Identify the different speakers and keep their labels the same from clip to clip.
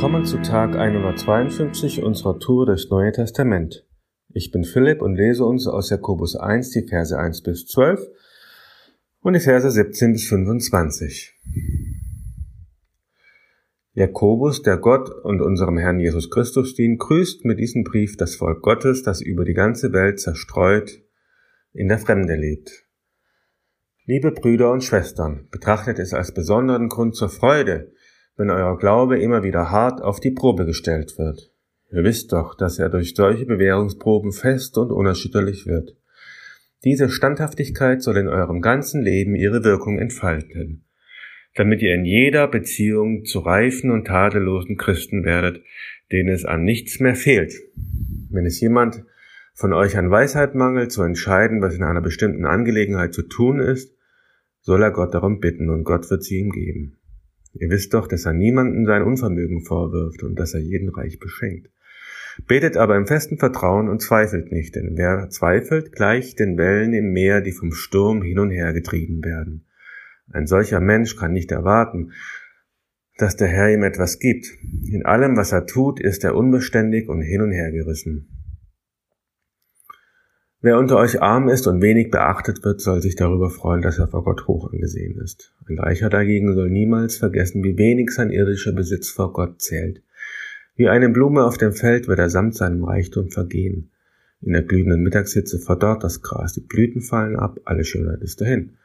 Speaker 1: Willkommen zu Tag 152 unserer Tour durchs Neue Testament. Ich bin Philipp und lese uns aus Jakobus 1 die Verse 1 bis 12 und die Verse 17 bis 25. Jakobus, der Gott und unserem Herrn Jesus Christus dient, grüßt mit diesem Brief das Volk Gottes, das über die ganze Welt zerstreut in der Fremde lebt. Liebe Brüder und Schwestern, betrachtet es als besonderen Grund zur Freude, wenn euer Glaube immer wieder hart auf die Probe gestellt wird. Ihr wisst doch, dass er durch solche Bewährungsproben fest und unerschütterlich wird. Diese Standhaftigkeit soll in eurem ganzen Leben ihre Wirkung entfalten, damit ihr in jeder Beziehung zu reifen und tadellosen Christen werdet, denen es an nichts mehr fehlt. Wenn es jemand von euch an Weisheit mangelt, zu entscheiden, was in einer bestimmten Angelegenheit zu tun ist, soll er Gott darum bitten und Gott wird sie ihm geben. Ihr wisst doch, dass er niemanden sein Unvermögen vorwirft und dass er jeden reich beschenkt. Betet aber im festen Vertrauen und zweifelt nicht, denn wer zweifelt, gleicht den Wellen im Meer, die vom Sturm hin und her getrieben werden. Ein solcher Mensch kann nicht erwarten, dass der Herr ihm etwas gibt. In allem, was er tut, ist er unbeständig und hin und her gerissen. Wer unter euch arm ist und wenig beachtet wird, soll sich darüber freuen, dass er vor Gott hoch angesehen ist. Ein Reicher dagegen soll niemals vergessen, wie wenig sein irdischer Besitz vor Gott zählt. Wie eine Blume auf dem Feld wird er samt seinem Reichtum vergehen. In der glühenden Mittagshitze verdorrt das Gras, die Blüten fallen ab, alle Schönheit ist dahin.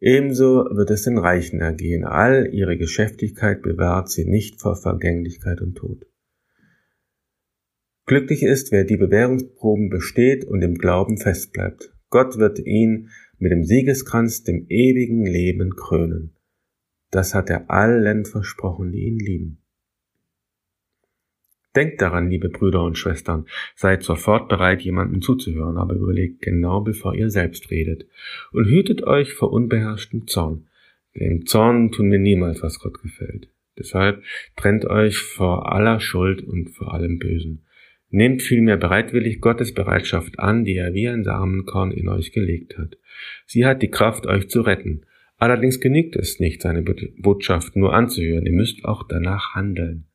Speaker 1: Ebenso wird es den Reichen ergehen, all ihre Geschäftigkeit bewahrt sie nicht vor Vergänglichkeit und Tod. Glücklich ist, wer die Bewährungsproben besteht und im Glauben festbleibt. Gott wird ihn mit dem Siegeskranz dem ewigen Leben krönen. Das hat er allen versprochen, die ihn lieben. Denkt daran, liebe Brüder und Schwestern, seid sofort bereit, jemandem zuzuhören, aber überlegt genau, bevor ihr selbst redet. Und hütet euch vor unbeherrschtem Zorn. Denn im Zorn tun wir niemals, was Gott gefällt. Deshalb trennt euch vor aller Schuld und vor allem Bösen. Nehmt vielmehr bereitwillig Gottes Bereitschaft an, die er wie ein Samenkorn in euch gelegt hat. Sie hat die Kraft, euch zu retten. Allerdings genügt es nicht, seine Botschaft nur anzuhören, ihr müsst auch danach handeln.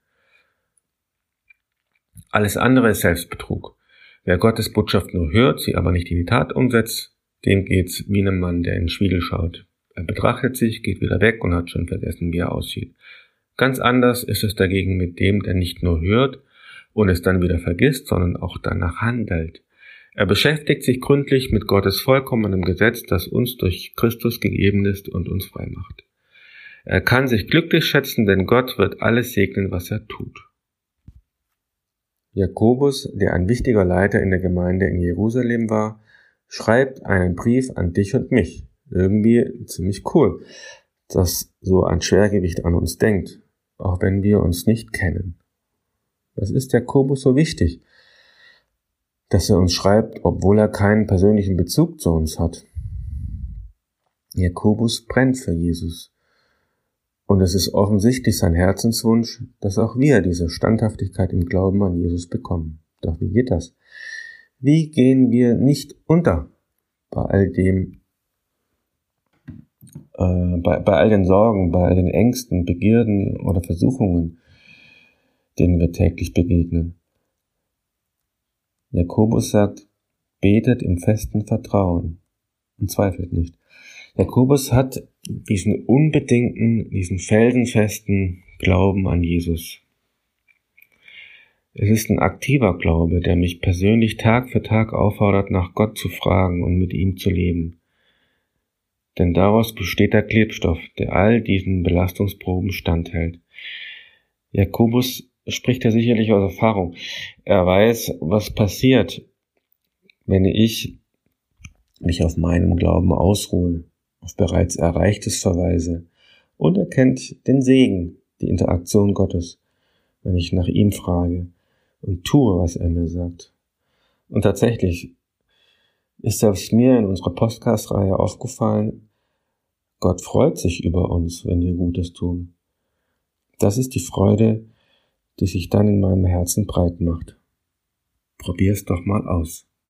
Speaker 1: Alles andere ist Selbstbetrug. Wer Gottes Botschaft nur hört, sie aber nicht in die Tat umsetzt, dem geht's wie einem Mann, der in den Spiegel schaut. Er betrachtet sich, geht wieder weg und hat schon vergessen, wie er aussieht. Ganz anders ist es dagegen mit dem, der nicht nur hört, und es dann wieder vergisst, sondern auch danach handelt. Er beschäftigt sich gründlich mit Gottes vollkommenem Gesetz, das uns durch Christus gegeben ist und uns frei macht. Er kann sich glücklich schätzen, denn Gott wird alles segnen, was er tut. Jakobus, der ein wichtiger Leiter in der Gemeinde in Jerusalem war, schreibt einen Brief an dich und mich. Irgendwie ziemlich cool, dass so ein Schwergewicht an uns denkt, auch wenn wir uns nicht kennen. Was ist Jakobus so wichtig, dass er uns schreibt, obwohl er keinen persönlichen Bezug zu uns hat? Jakobus brennt für Jesus. Und es ist offensichtlich sein Herzenswunsch, dass auch wir diese Standhaftigkeit im Glauben an Jesus bekommen. Doch wie geht das? Wie gehen wir nicht unter bei all dem, äh, bei, bei all den Sorgen, bei all den Ängsten, Begierden oder Versuchungen, denen wir täglich begegnen. Jakobus sagt, betet im festen Vertrauen und zweifelt nicht. Jakobus hat diesen unbedingten, diesen felsenfesten Glauben an Jesus. Es ist ein aktiver Glaube, der mich persönlich Tag für Tag auffordert, nach Gott zu fragen und mit ihm zu leben. Denn daraus besteht der Klebstoff, der all diesen Belastungsproben standhält. Jakobus spricht er sicherlich aus Erfahrung. Er weiß, was passiert, wenn ich mich auf meinem Glauben ausruhe, auf bereits Erreichtes verweise und er kennt den Segen, die Interaktion Gottes, wenn ich nach ihm frage und tue, was er mir sagt. Und tatsächlich ist selbst mir in unserer Podcast-Reihe aufgefallen, Gott freut sich über uns, wenn wir Gutes tun. Das ist die Freude, die sich dann in meinem Herzen breit macht. Probier's doch mal aus.